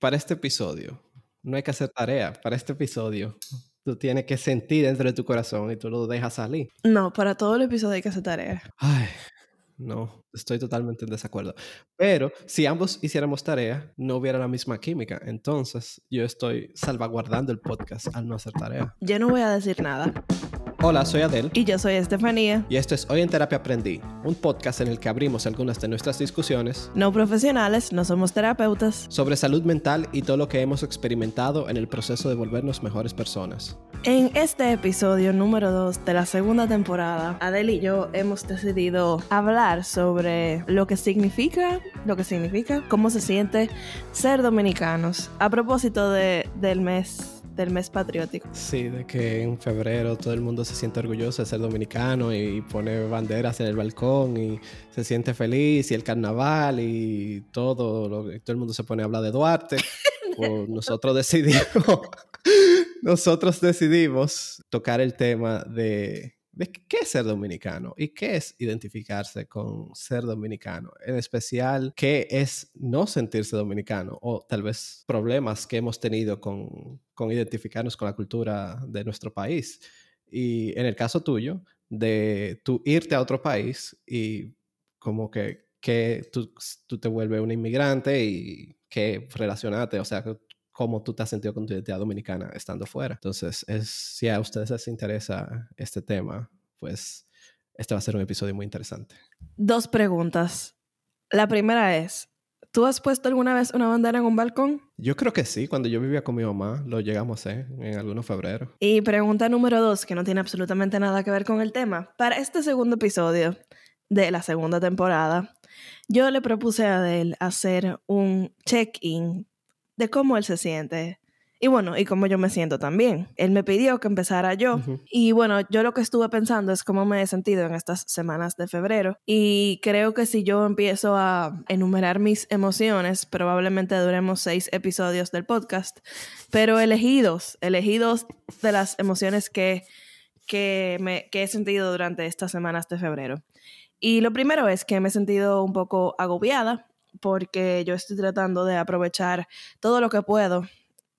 para este episodio, no hay que hacer tarea. Para este episodio, tú tienes que sentir dentro de tu corazón y tú lo dejas salir. No, para todo el episodio hay que hacer tarea. Ay, no, estoy totalmente en desacuerdo. Pero si ambos hiciéramos tarea, no hubiera la misma química. Entonces, yo estoy salvaguardando el podcast al no hacer tarea. Yo no voy a decir nada. Hola, soy Adel. Y yo soy Estefanía. Y esto es Hoy en Terapia Aprendí, un podcast en el que abrimos algunas de nuestras discusiones. No profesionales, no somos terapeutas. Sobre salud mental y todo lo que hemos experimentado en el proceso de volvernos mejores personas. En este episodio número 2 de la segunda temporada, Adel y yo hemos decidido hablar sobre lo que significa, lo que significa, cómo se siente ser dominicanos. A propósito de, del mes del mes patriótico. Sí, de que en febrero todo el mundo se siente orgulloso de ser dominicano y pone banderas en el balcón y se siente feliz y el carnaval y todo, lo, todo el mundo se pone a hablar de Duarte. Pues nosotros decidimos, nosotros decidimos tocar el tema de de qué es ser dominicano y qué es identificarse con ser dominicano. En especial, qué es no sentirse dominicano o tal vez problemas que hemos tenido con, con identificarnos con la cultura de nuestro país. Y en el caso tuyo, de tú irte a otro país y como que, que tú, tú te vuelves un inmigrante y que relacionate, o sea, cómo tú te has sentido con tu identidad dominicana estando fuera. Entonces, es, si a ustedes les interesa este tema, pues este va a ser un episodio muy interesante. Dos preguntas. La primera es, ¿tú has puesto alguna vez una bandera en un balcón? Yo creo que sí, cuando yo vivía con mi mamá, lo llegamos a hacer en algunos febrero. Y pregunta número dos, que no tiene absolutamente nada que ver con el tema. Para este segundo episodio de la segunda temporada, yo le propuse a Adele hacer un check-in de cómo él se siente. Y bueno, y cómo yo me siento también. Él me pidió que empezara yo. Y bueno, yo lo que estuve pensando es cómo me he sentido en estas semanas de febrero. Y creo que si yo empiezo a enumerar mis emociones, probablemente duremos seis episodios del podcast. Pero elegidos, elegidos de las emociones que, que, me, que he sentido durante estas semanas de febrero. Y lo primero es que me he sentido un poco agobiada porque yo estoy tratando de aprovechar todo lo que puedo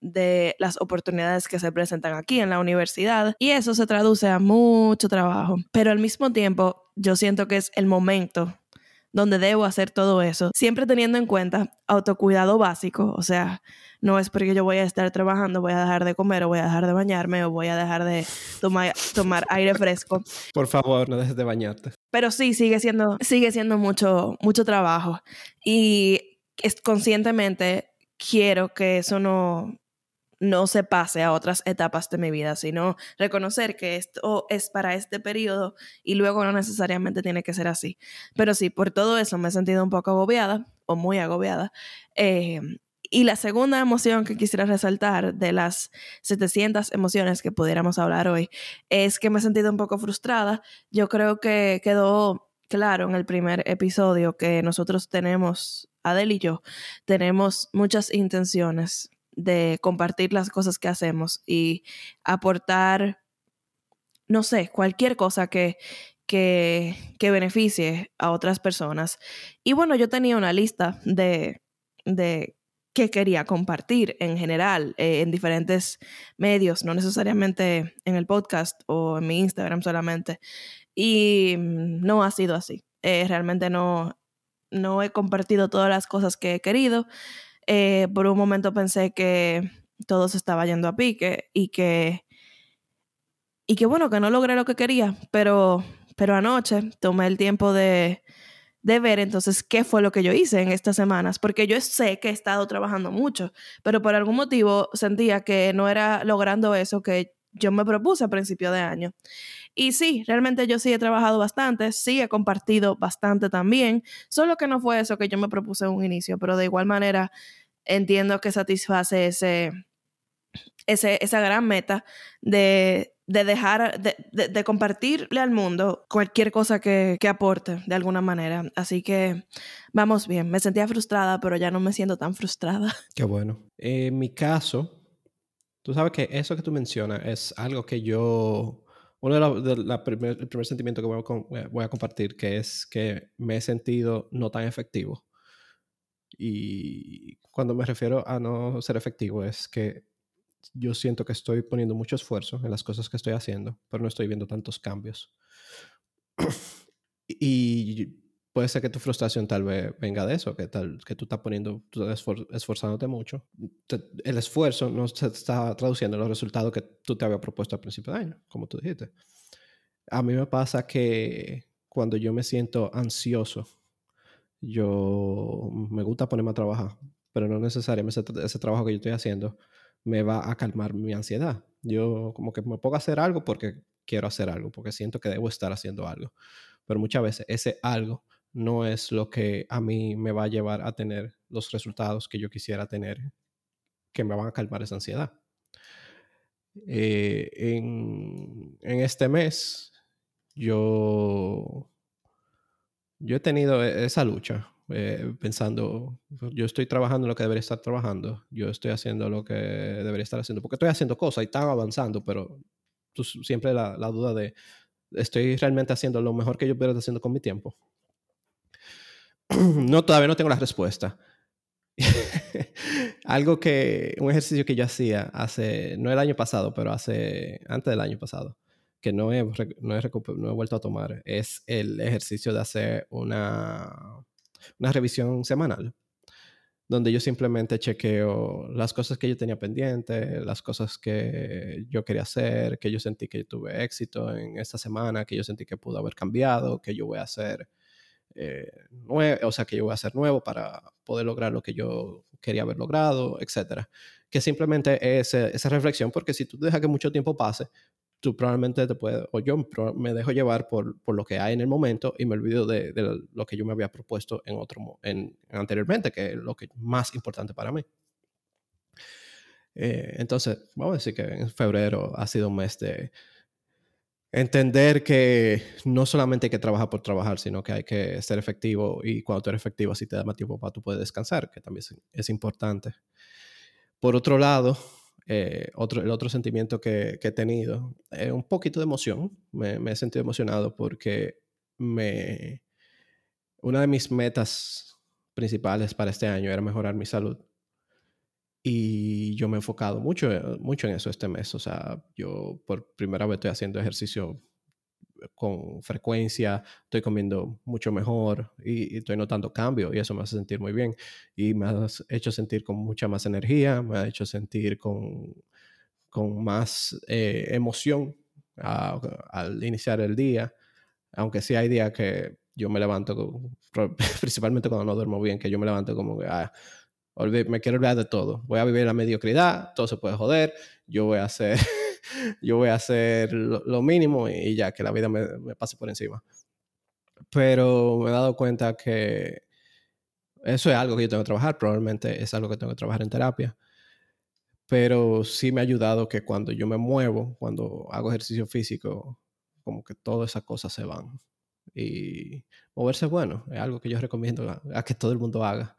de las oportunidades que se presentan aquí en la universidad y eso se traduce a mucho trabajo. Pero al mismo tiempo, yo siento que es el momento donde debo hacer todo eso, siempre teniendo en cuenta autocuidado básico, o sea, no es porque yo voy a estar trabajando, voy a dejar de comer o voy a dejar de bañarme o voy a dejar de tomar, tomar aire fresco. Por favor, no dejes de bañarte. Pero sí, sigue siendo, sigue siendo mucho, mucho trabajo y es, conscientemente quiero que eso no, no se pase a otras etapas de mi vida, sino reconocer que esto es para este periodo y luego no necesariamente tiene que ser así. Pero sí, por todo eso me he sentido un poco agobiada o muy agobiada. Em, y la segunda emoción que quisiera resaltar de las 700 emociones que pudiéramos hablar hoy es que me he sentido un poco frustrada. Yo creo que quedó claro en el primer episodio que nosotros tenemos, Adel y yo, tenemos muchas intenciones de compartir las cosas que hacemos y aportar, no sé, cualquier cosa que, que, que beneficie a otras personas. Y bueno, yo tenía una lista de, de que quería compartir en general eh, en diferentes medios, no necesariamente en el podcast o en mi Instagram solamente. Y mm, no ha sido así. Eh, realmente no, no he compartido todas las cosas que he querido. Eh, por un momento pensé que todo se estaba yendo a pique y que, y que bueno, que no logré lo que quería, pero, pero anoche tomé el tiempo de, de ver entonces qué fue lo que yo hice en estas semanas, porque yo sé que he estado trabajando mucho, pero por algún motivo sentía que no era logrando eso que yo me propuse a principio de año. Y sí, realmente yo sí he trabajado bastante, sí he compartido bastante también, solo que no fue eso que yo me propuse en un inicio, pero de igual manera entiendo que satisface ese, ese esa gran meta de, de dejar, de, de, compartirle al mundo cualquier cosa que, que, aporte de alguna manera. Así que vamos bien, me sentía frustrada, pero ya no me siento tan frustrada. Qué bueno. En mi caso, tú sabes que eso que tú mencionas es algo que yo uno de los primer, el primer sentimiento que voy a, voy a, compartir, que es que me he sentido no tan efectivo. Y cuando me refiero a no ser efectivo es que yo siento que estoy poniendo mucho esfuerzo en las cosas que estoy haciendo, pero no estoy viendo tantos cambios. y puede ser que tu frustración tal vez venga de eso, que, tal, que tú estás poniendo, tú esforzándote mucho. el esfuerzo no se está traduciendo en los resultados que tú te habías propuesto al principio de año, como tú dijiste. A mí me pasa que cuando yo me siento ansioso, yo me gusta ponerme a trabajar, pero no necesariamente ese, trabajo que yo estoy haciendo me va a calmar mi ansiedad. Yo como que me pongo a hacer algo porque quiero hacer algo, porque siento que debo estar haciendo algo. Pero muchas veces ese algo no es lo que a mí me va a llevar a tener los resultados que yo quisiera tener, que me van a calmar esa ansiedad. Eh, en, este mes, yo, yo he tenido e, esa lucha, eh, pensando, yo estoy trabajando lo que debería estar trabajando, yo estoy haciendo lo que debería estar haciendo, porque estoy haciendo cosas y están avanzando, pero siempre la, la duda de, ¿estoy realmente haciendo lo mejor que yo puedo estar haciendo con mi tiempo? no, todavía no tengo la respuesta. Algo que, un ejercicio que yo hacía hace, no el año pasado, pero hace, antes del año pasado, que no he, no he, no he vuelto a tomar, es el ejercicio de hacer una, una revisión semanal, donde yo simplemente chequeo las cosas que yo tenía pendientes, las cosas que yo quería hacer, que yo sentí que tuve éxito en esta semana, que yo sentí que pudo haber cambiado, que yo voy a hacer eh, o sea, que yo voy a hacer nuevo para poder lograr lo que yo quería haber logrado, etcétera. Que simplemente es esa reflexión, porque si tú dejas que mucho tiempo pase, tú probablemente te puedes, o yo me dejo llevar por, por, lo que hay en el momento y me olvido de, lo que yo me había propuesto en otro, en, anteriormente, que es lo que más importante para mí. Eh, entonces, vamos a decir que en febrero ha sido un mes de, entender que no solamente hay que trabajar por trabajar, sino que hay que ser efectivo y cuando tú eres efectivo, así te da más tiempo para tú poder descansar, que también es, importante. Por otro lado, eh, otro, el otro sentimiento que, he tenido es un poquito de emoción. Me, me, he sentido emocionado porque me, una de mis metas principales para este año era mejorar mi salud. Y yo me he enfocado mucho, eh, mucho en eso este mes. O sea, yo por primera vez estoy haciendo ejercicio con frecuencia, estoy comiendo mucho mejor y, estoy notando cambio y eso me hace sentir muy bien. Y me ha hecho sentir con mucha más energía, me ha hecho sentir con, con más eh, emoción al iniciar el día. Aunque sí hay días que yo me levanto, principalmente cuando no duermo bien, que yo me levanto como que, ah, me quiero olvidar de todo. Voy a vivir la mediocridad, todo se puede joder, yo voy a hacer, yo voy a hacer lo, mínimo y, ya, que la vida me, pase por encima. Pero me he dado cuenta que eso es algo que yo tengo que trabajar, probablemente es algo que tengo que trabajar en terapia. Pero sí me ha ayudado que cuando yo me muevo, cuando hago ejercicio físico, como que todas esas cosas se van. Y moverse es bueno, es algo que yo recomiendo a que todo el mundo haga.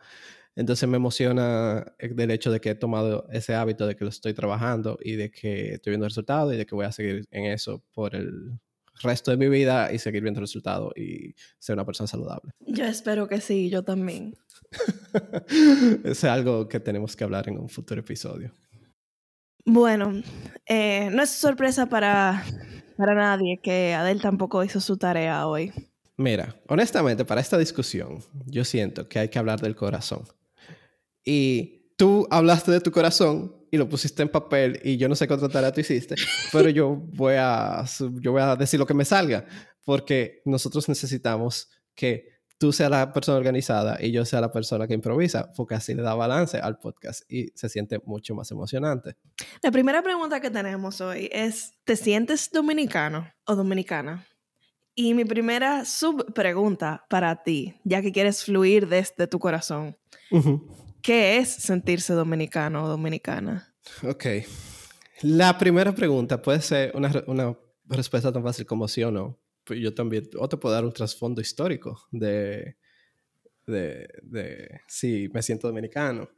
Entonces me emociona el hecho de que he tomado ese hábito de que lo estoy trabajando y de que estoy viendo resultados y de que voy a seguir en eso por el resto de mi vida y seguir viendo resultados y ser una persona saludable. Yo espero que sí, yo también. es algo que tenemos que hablar en un futuro episodio. Bueno, eh, no es sorpresa para, para nadie que Adel tampoco hizo su tarea hoy. Mira, honestamente, para esta discusión, yo siento que hay que hablar del corazón y tú hablaste de tu corazón y lo pusiste en papel y yo no sé cuánto tarea tú hiciste, pero yo voy a, yo voy a decir lo que me salga, porque nosotros necesitamos que tú seas la persona organizada y yo sea la persona que improvisa, porque así le da balance al podcast y se siente mucho más emocionante. La primera pregunta que tenemos hoy es, ¿te sientes dominicano o dominicana? Y mi primera subpregunta para ti, ya que quieres fluir desde tu corazón, ¿Qué es sentirse dominicano o dominicana? Ok. La primera pregunta puede ser una, respuesta tan fácil como sí o no. Pues yo también, o te puedo dar un trasfondo histórico de, de, de si me siento dominicano.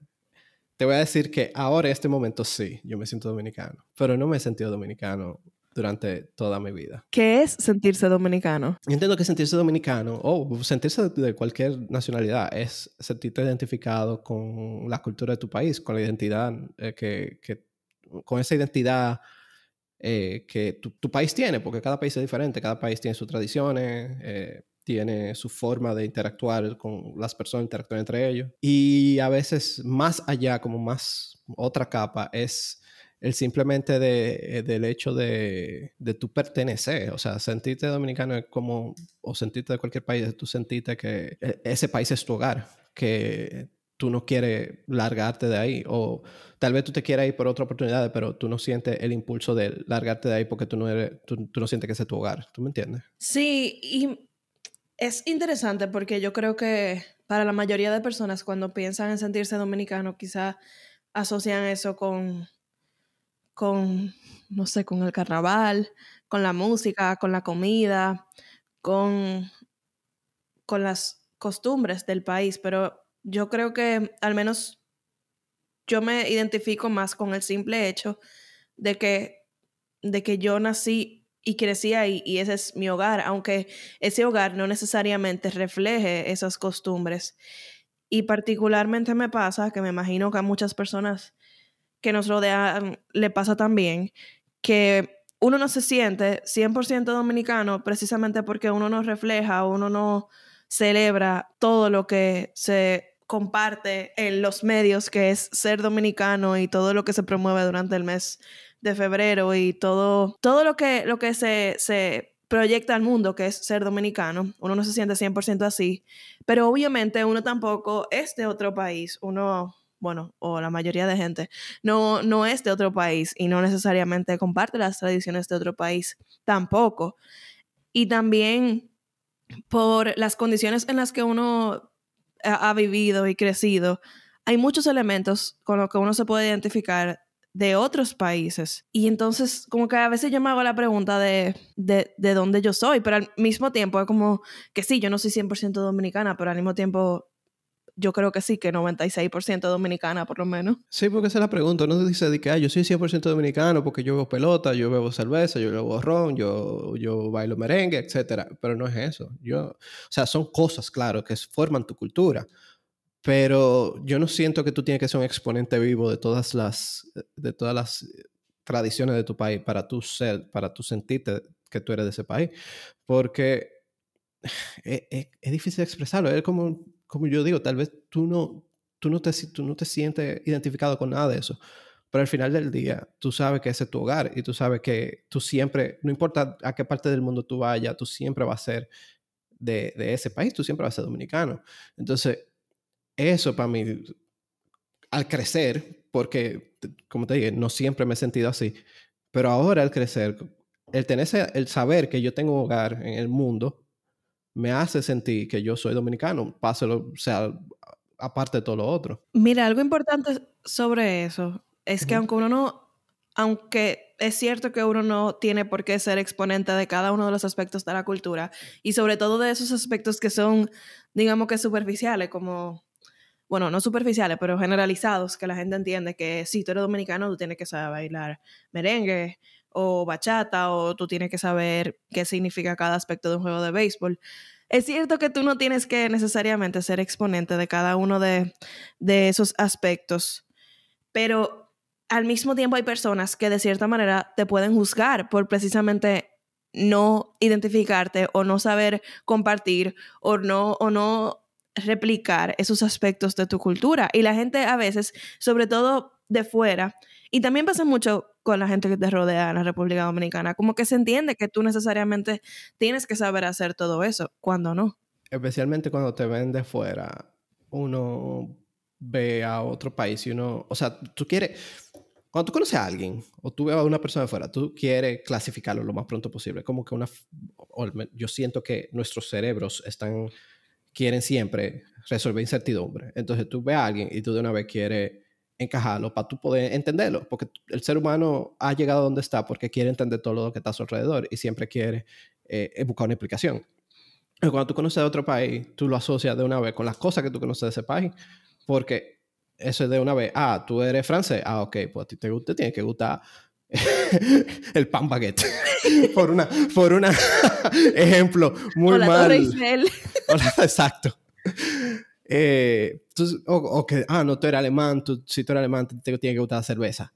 Te voy a decir que ahora en este momento sí, yo me siento dominicano, pero no me he sentido dominicano durante toda mi vida. ¿Qué es sentirse dominicano? entiendo que sentirse dominicano o sentirse de cualquier nacionalidad es sentirte identificado con la cultura de tu país, con la identidad eh, que, que, con esa identidad eh, que tu, tu, país tiene, porque cada país es diferente, cada país tiene sus tradiciones, eh, tiene su forma de interactuar con las personas, interactuar entre ellos. Y a veces más allá, como más otra capa, es el simplemente de, del hecho de, de tu pertenecer. O sea, sentirte dominicano es como, o sentirte de cualquier país, tú sentirte que e, ese país es tu hogar, que tú no quieres largarte de ahí. O tal vez tú te quieras ir por otra oportunidad, pero tú no sientes el impulso de largarte de ahí porque tú no, eres, tú, no sientes que ese es tu hogar. ¿Tú me entiendes? Sí, y es interesante porque yo creo que para la mayoría de personas cuando piensan en sentirse dominicano, quizá asocian eso con con, no sé, con el carnaval, con la música, con la comida, con, con las costumbres del país, pero yo creo que al menos yo me identifico más con el simple hecho de que, de que yo nací y crecí ahí y ese es mi hogar, aunque ese hogar no necesariamente refleje esas costumbres. Y particularmente me pasa que me imagino que a muchas personas que nos rodean le pasa también que uno no se siente 100% dominicano precisamente porque uno no refleja, uno no celebra todo lo que se comparte en los medios, que es ser dominicano y todo lo que se promueve durante el mes de febrero y todo, todo lo que, lo que se, se proyecta al mundo, que es ser dominicano. Uno no se siente 100% así, pero obviamente uno tampoco es de otro país, uno bueno, o la mayoría de gente, no, no es de otro país y no necesariamente comparte las tradiciones de otro país tampoco. Y también por las condiciones en las que uno ha, vivido y crecido, hay muchos elementos con los que uno se puede identificar de otros países. Y entonces, como que a veces yo me hago la pregunta de, de, de dónde yo soy, pero al mismo tiempo es como que sí, yo no soy 100% dominicana, pero al mismo tiempo yo creo que sí, que 96% dominicana por lo menos. Sí, porque esa es la pregunta. No se dice que ah, yo soy 100% dominicano porque yo bebo pelota, yo bebo cerveza, yo bebo ron, yo, yo bailo merengue, etc. Pero no es eso. Yo, o sea, son cosas, claro, que forman tu cultura. Pero yo no siento que tú tienes que ser un exponente vivo de todas las, de todas las tradiciones de tu país para tú ser, para tú sentirte que tú eres de ese país. Porque es, es, es difícil expresarlo. Es como como yo digo, tal vez tú no, tú no, te, tú no te sientes identificado con nada de eso, pero al final del día tú sabes que ese es tu hogar y tú sabes que tú siempre, no importa a qué parte del mundo tú vayas, tú siempre vas a ser de, de ese país, tú siempre vas a ser dominicano. Entonces, eso para mí, al crecer, porque, como te dije, no siempre me he sentido así, pero ahora al crecer, el tener el saber que yo tengo un hogar en el mundo, me hace sentir que yo soy dominicano, páselo, o sea, aparte de todo lo otro. Mira, algo importante sobre eso es que aunque uno no, aunque es cierto que uno no tiene por qué ser exponente de cada uno de los aspectos de la cultura y sobre todo de esos aspectos que son, digamos que superficiales, como, bueno, no superficiales, pero generalizados, que la gente entiende que si tú eres dominicano, tú tienes que saber bailar merengue, o bachata o tú tienes que saber qué significa cada aspecto de un juego de béisbol. Es cierto que tú no tienes que necesariamente ser exponente de cada uno de, de esos aspectos, pero al mismo tiempo hay personas que de cierta manera te pueden juzgar por precisamente no identificarte o no saber compartir o no, o no replicar esos aspectos de tu cultura. Y la gente a veces, sobre todo de fuera, y también pasa mucho con la gente que te rodea en la República Dominicana, como que se entiende que tú necesariamente tienes que saber hacer todo eso, cuando no. Especialmente cuando te ven de fuera, uno ve a otro país y uno, o sea, tú quieres, cuando tú conoces a alguien o tú ves a una persona de fuera, tú quieres clasificarlo lo más pronto posible, como que una, yo siento que nuestros cerebros están, quieren siempre resolver incertidumbre. Entonces tú ves a alguien y tú de una vez quieres encajarlo para tú poder entenderlo, porque el ser humano ha llegado a donde está porque quiere entender todo lo que está a su alrededor y siempre quiere eh, buscar una explicación. Pero cuando tú conoces a otro país, tú lo asocias de una vez con las cosas que tú conoces de ese país, porque eso es de una vez, ah, tú eres francés, ah, ok, pues a ti te, gusta, tiene que gustar el pan baguette. por una, por una ejemplo muy Hola, mal. Hola, exacto. Eh, tú- o, o que, ah, no, tú eres alemán, tú, si tú eres alemán, te, te tiene que gustar la cerveza.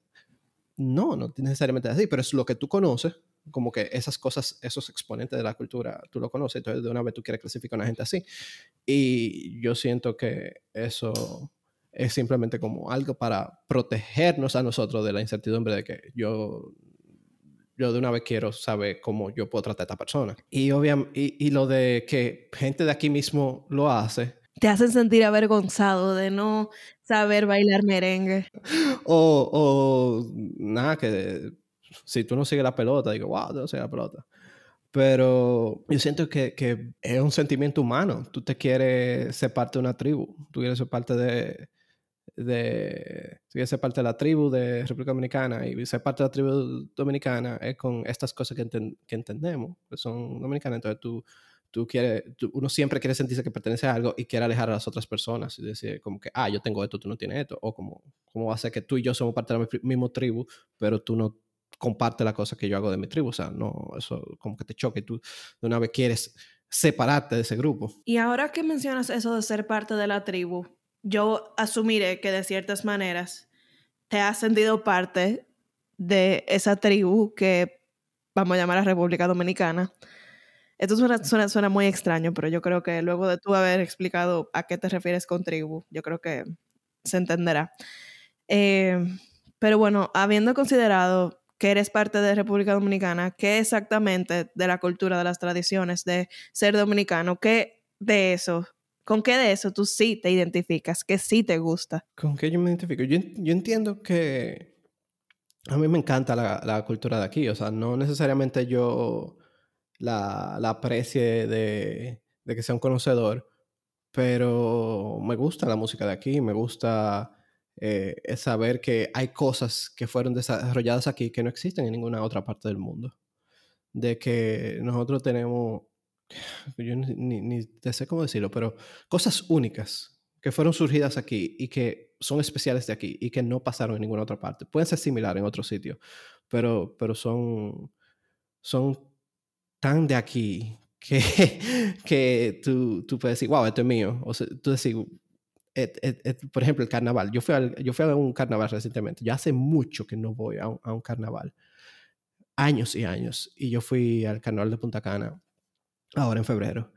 No, no necesariamente así, pero es lo que tú conoces, como que esas cosas, esos exponentes de la cultura, tú lo conoces, entonces de una vez tú quieres clasificar a una gente así. Y yo siento que eso es simplemente como algo para protegernos a nosotros de la incertidumbre de que yo, yo de una vez quiero saber cómo yo puedo tratar a esta persona. Y, obviamente, y, y lo de que gente de aquí mismo lo hace, Te hacen sentir avergonzado de no saber bailar merengue. o, o nada, que si tú no sigues la pelota, digo, wow, tú no sigues la pelota. Pero yo siento que, que es un sentimiento humano. Tú te quieres ser parte de una tribu. Tú quieres ser parte de, de tú quieres ser parte de la tribu de República Dominicana y ser parte de la tribu dominicana es con estas cosas que, enten- que entendemos, que son dominicanas. Entonces tú, tú quieres, tú- uno siempre quiere sentirse que pertenece a algo y quiere alejar a las otras personas y decir como que, ah, yo tengo esto, tú no tienes esto. O como, ¿cómo va a ser que tú y yo somos parte de la mi- misma tribu, pero tú no compartes la cosa que yo hago de mi tribu? O sea, no, eso como que te choque tú de una vez quieres separarte de ese grupo. Y ahora que mencionas eso de ser parte de la tribu, yo asumiré que de ciertas maneras te has sentido parte de esa tribu que vamos a llamar a República Dominicana. Esto suena, suena, suena muy extraño, pero yo creo que luego de tú haber explicado a qué te refieres con tribu, yo creo que se entenderá. Eh, pero bueno, habiendo considerado que eres parte de República Dominicana, ¿qué exactamente de la cultura, de las tradiciones de ser dominicano, qué de eso, con qué de eso tú sí te identificas, que sí te gusta? ¿Con qué yo me identifico? Yo, yo entiendo que a mí me encanta la, la cultura de aquí, o sea, no necesariamente yo la, la aprecie de, de que sea un conocedor, pero me gusta la música de aquí, me gusta eh, saber que hay cosas que fueron desarrolladas aquí que no existen en ninguna otra parte del mundo. De que nosotros tenemos, yo ni, ni, te sé cómo decirlo, pero cosas únicas que fueron surgidas aquí y que son especiales de aquí y que no pasaron en ninguna otra parte. Pueden ser similares en otro sitio, pero, pero son, son tan de aquí que, que tú, tú puedes decir, wow, esto es mío. O sea, tú decís, et, et, et, por ejemplo, el carnaval. Yo fui, al, yo fui a un carnaval recientemente. Ya hace mucho que no voy a un, a un carnaval. Años y años. Y yo fui al carnaval de Punta Cana ahora en febrero.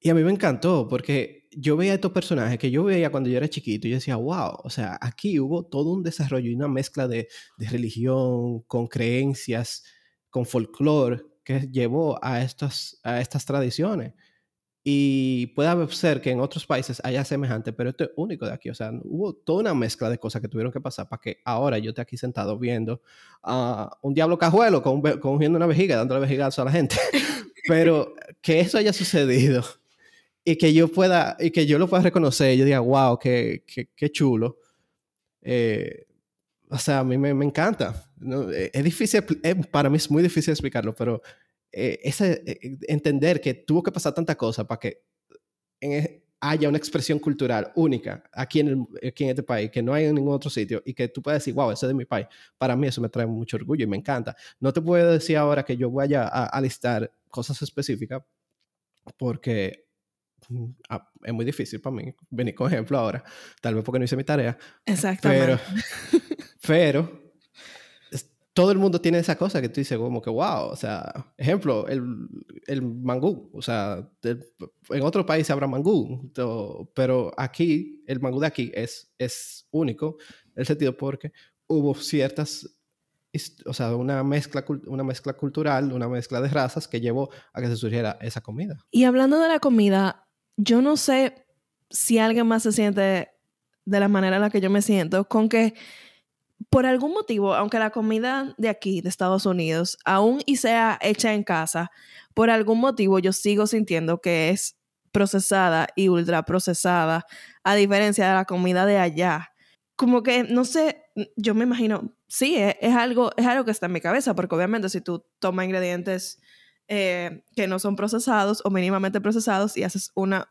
Y a mí me encantó porque yo veía estos personajes que yo veía cuando yo era chiquito y yo decía, wow, o sea, aquí hubo todo un desarrollo y una mezcla de, de religión, con creencias, con folclore que llevó a estas, a estas tradiciones. Y puede ser que en otros países haya semejante, pero esto es único de aquí. O sea, hubo toda una mezcla de cosas que tuvieron que pasar para que ahora yo esté aquí sentado viendo a uh, un diablo cajuelo cogiendo una vejiga, dándole vejigazo a la gente. pero que eso haya sucedido y que yo pueda, y que yo lo pueda reconocer yo diga, wow, qué, qué, qué chulo. Eh, o sea, a mí me, me encanta. ¿no? Es difícil, es, para mí es muy difícil explicarlo, pero eh, ese, eh, entender que tuvo que pasar tanta cosa para que en, haya una expresión cultural única aquí en, el, aquí en este país, que no hay en ningún otro sitio, y que tú puedas decir, wow, ese es de mi país. Para mí eso me trae mucho orgullo y me encanta. No te puedo decir ahora que yo vaya a, a listar cosas específicas, porque ah, es muy difícil para mí venir con ejemplo ahora, tal vez porque no hice mi tarea. Exactamente. Pero, pero todo el mundo tiene esa cosa que tú dices como que, wow, o sea, ejemplo, el, el mangú, o sea, en otro país habrá mangú, pero aquí, el mangú de aquí es, es único, en el sentido porque hubo ciertas, o sea, una mezcla, una mezcla cultural, una mezcla de razas que llevó a que se surgiera esa comida. Y hablando de la comida, yo no sé si alguien más se siente de la manera en la que yo me siento, con que por algún motivo, aunque la comida de aquí, de Estados Unidos, aún y sea hecha en casa, por algún motivo yo sigo sintiendo que es procesada y ultra procesada, a diferencia de la comida de allá. Como que, no sé, yo me imagino, sí, es, es algo, es algo que está en mi cabeza, porque obviamente si tú tomas ingredientes eh, que no son procesados o mínimamente procesados y haces una,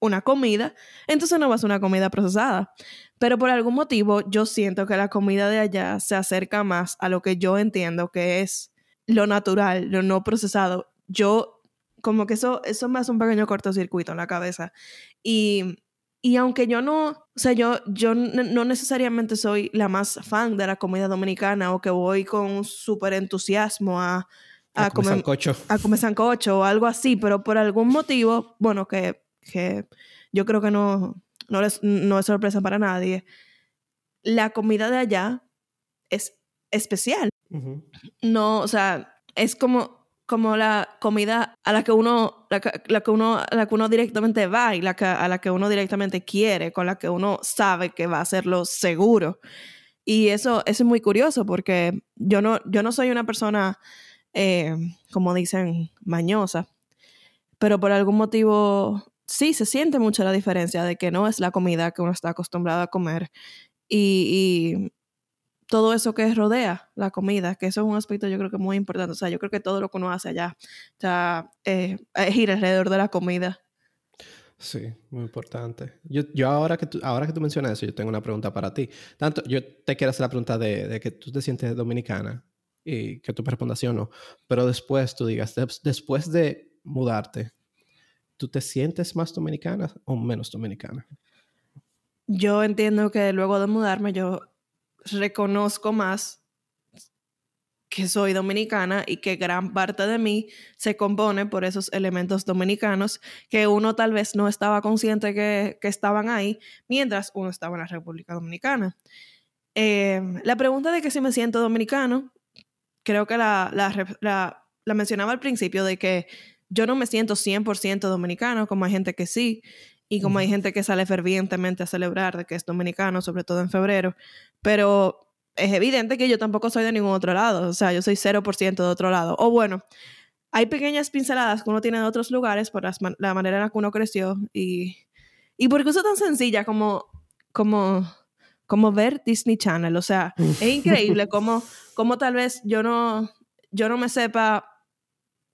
una comida, entonces no va a una comida procesada. Pero por algún motivo yo siento que la comida de allá se acerca más a lo que yo entiendo que es lo natural, lo no procesado. Yo como que eso, eso me hace un pequeño cortocircuito en la cabeza. Y, y aunque yo no, o sea, yo, yo no necesariamente soy la más fan de la comida dominicana o que voy con súper entusiasmo a, a, comer sancocho. A comer sancocho o algo así, pero por algún motivo, bueno, que, que yo creo que no, no, no es sorpresa para nadie, la comida de allá es especial. No, o sea, es como, como la comida a la que uno, la, que uno, la que uno directamente va y la a la que uno directamente quiere, con la que uno sabe que va a hacerlo seguro. Y eso, eso es muy curioso porque yo no, yo no soy una persona eh, como dicen, mañosa. Pero por algún motivo sí se siente mucho la diferencia de que no es la comida que uno está acostumbrado a comer y, todo eso que rodea la comida, que eso es un aspecto yo creo que muy importante. O sea, yo creo que todo lo que uno hace allá o eh, es ir alrededor de la comida. Sí, muy importante. Yo, yo ahora, que tú, ahora que tú mencionas eso, yo tengo una pregunta para ti. Tanto, yo te quiero hacer la pregunta de, de que tú te sientes dominicana y que tú me respondas sí o no, pero después tú digas, después de mudarte, ¿tú te sientes más dominicana o menos dominicana? Yo entiendo que luego de mudarme yo reconozco más que soy dominicana y que gran parte de mí se compone por esos elementos dominicanos que uno tal vez no estaba consciente que, que estaban ahí mientras uno estaba en la República Dominicana. Eh, la pregunta de que si me siento dominicano creo que la, la, la, mencionaba al principio de que yo no me siento 100% dominicano, como hay gente que sí, y como hay gente que sale fervientemente a celebrar de que es dominicano, sobre todo en febrero, pero es evidente que yo tampoco soy de ningún otro lado, o sea, yo soy 0% de otro lado. O bueno, hay pequeñas pinceladas que uno tiene de otros lugares por la manera en la que uno creció y, y por es tan sencilla como, como como ver Disney Channel. O sea, es increíble cómo, cómo tal vez yo no, yo no me sepa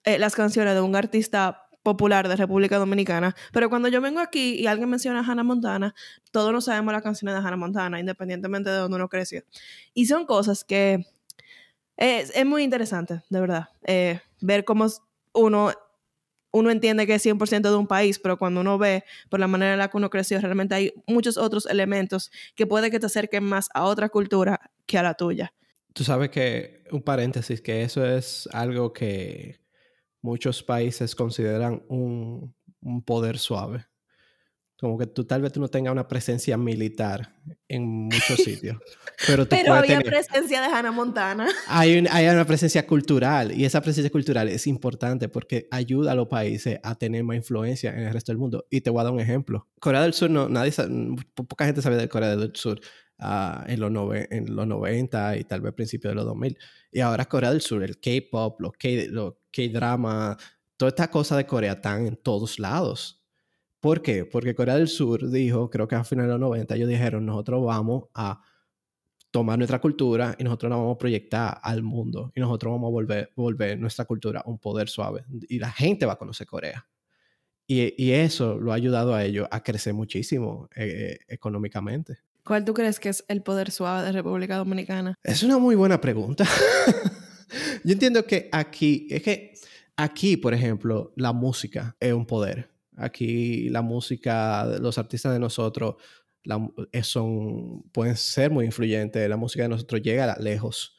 eh, las canciones de un artista popular de República Dominicana, pero cuando yo vengo aquí y alguien menciona a Hannah Montana, todos nos sabemos las canciones de Hannah Montana, independientemente de donde uno creció. Y son cosas que es, muy interesante, de verdad, eh, ver cómo uno uno entiende que es 100% de un país, pero cuando uno ve por la manera en la que uno creció, realmente hay muchos otros elementos que puede que te acerquen más a otra cultura que a la tuya. Tú sabes que, un paréntesis, que eso es algo que muchos países consideran un, un poder suave. Como que tú tal vez tú no tengas una presencia militar en muchos sitios. Pero, tú pero había presencia de Hannah Montana. Hay, hay, una presencia cultural y esa presencia cultural es importante porque ayuda a los países a tener más influencia en el resto del mundo. Y te voy a dar un ejemplo. Corea del Sur, no, nadie, poca gente sabe de Corea del Sur uh, en, los en los 90 y tal vez principios de los 2000. Y ahora Corea del Sur, el K-pop, los K-drama, toda esta cosa de Corea están en todos lados ¿Por qué? Porque Corea del Sur dijo, creo que a finales de los 90, ellos dijeron, nosotros vamos a tomar nuestra cultura y nosotros la vamos a proyectar al mundo y nosotros vamos a volver, volver nuestra cultura un poder suave y la gente va a conocer Corea. Y, y eso lo ha ayudado a ellos a crecer muchísimo eh, económicamente. ¿Cuál tú crees que es el poder suave de República Dominicana? Es una muy buena pregunta. Yo entiendo que aquí, es que aquí, por ejemplo, la música es un poder Aquí la música, los artistas de nosotros eh, son, pueden ser muy influyentes, la música de nosotros llega lejos.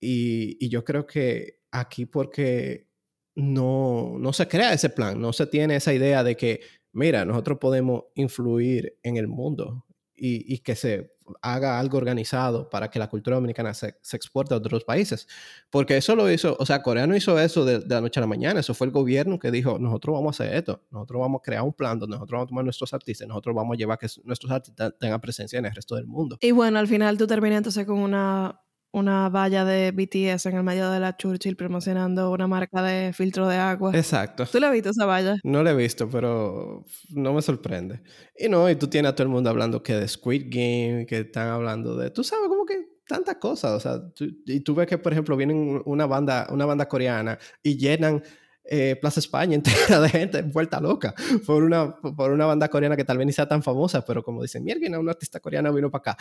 Y, yo creo que aquí porque no, no se crea ese plan, no se tiene esa idea de que, mira, nosotros podemos influir en el mundo y que se haga algo organizado para que la cultura dominicana se, exporte a otros países. Porque eso lo hizo, o sea, Corea no hizo eso de, de, la noche a la mañana, eso fue el gobierno que dijo, nosotros vamos a hacer esto, nosotros vamos a crear un plan donde nosotros vamos a tomar nuestros artistas, nosotros vamos a llevar que nuestros artistas tengan presencia en el resto del mundo. Y bueno, al final tú terminas entonces con una una valla de BTS en el medio de la Churchill promocionando una marca de filtro de agua. Exacto. ¿Tú la has visto esa valla? No la he visto, pero no me sorprende. Y no, y tú tienes a todo el mundo hablando que de Squid Game, que están hablando de, tú sabes, como que tantas cosas, o sea, y tú ves que, por ejemplo, vienen una banda, una banda coreana y llenan eh, Plaza España entera de gente vuelta loca por una, por una banda coreana que tal vez ni sea tan famosa, pero como dicen, mierda, un artista coreano vino para acá.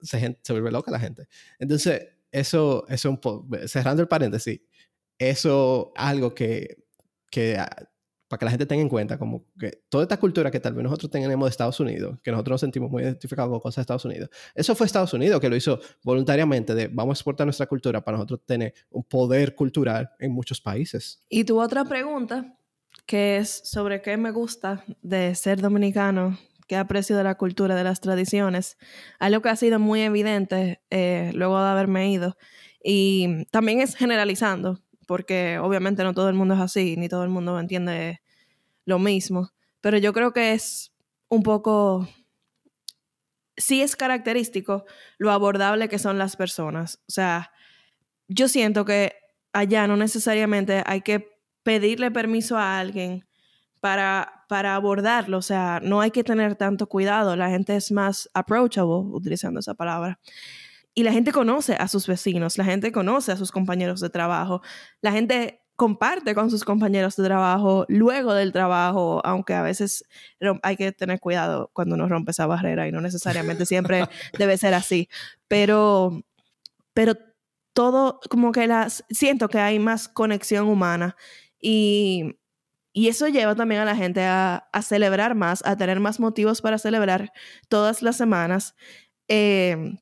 Se, se vuelve loca la gente. Entonces, eso, eso un cerrando el paréntesis, eso algo que, que ah, para que la gente tenga en cuenta, como que toda esta cultura que tal vez nosotros tenemos de Estados Unidos, que nosotros nos sentimos muy identificados con cosas de Estados Unidos, eso fue Estados Unidos que lo hizo voluntariamente de vamos a exportar nuestra cultura para nosotros tener un poder cultural en muchos países. Y tu otra pregunta, que es sobre qué me gusta de ser dominicano, qué aprecio de la cultura, de las tradiciones, algo que ha sido muy evidente eh, luego de haberme ido. Y también es generalizando, porque obviamente no todo el mundo es así, ni todo el mundo entiende lo mismo, pero yo creo que es un poco, sí es característico lo abordable que son las personas. O sea, yo siento que allá no necesariamente hay que pedirle permiso a alguien para, para abordarlo, o sea, no hay que tener tanto cuidado, la gente es más approachable, utilizando esa palabra. Y la gente conoce a sus vecinos, la gente conoce a sus compañeros de trabajo, la gente comparte con sus compañeros de trabajo luego del trabajo, aunque a veces hay que tener cuidado cuando uno rompe esa barrera y no necesariamente siempre debe ser así. Pero, pero todo, como que las, siento que hay más conexión humana y, y eso lleva también a la gente a, a, celebrar más, a tener más motivos para celebrar todas las semanas. Eh,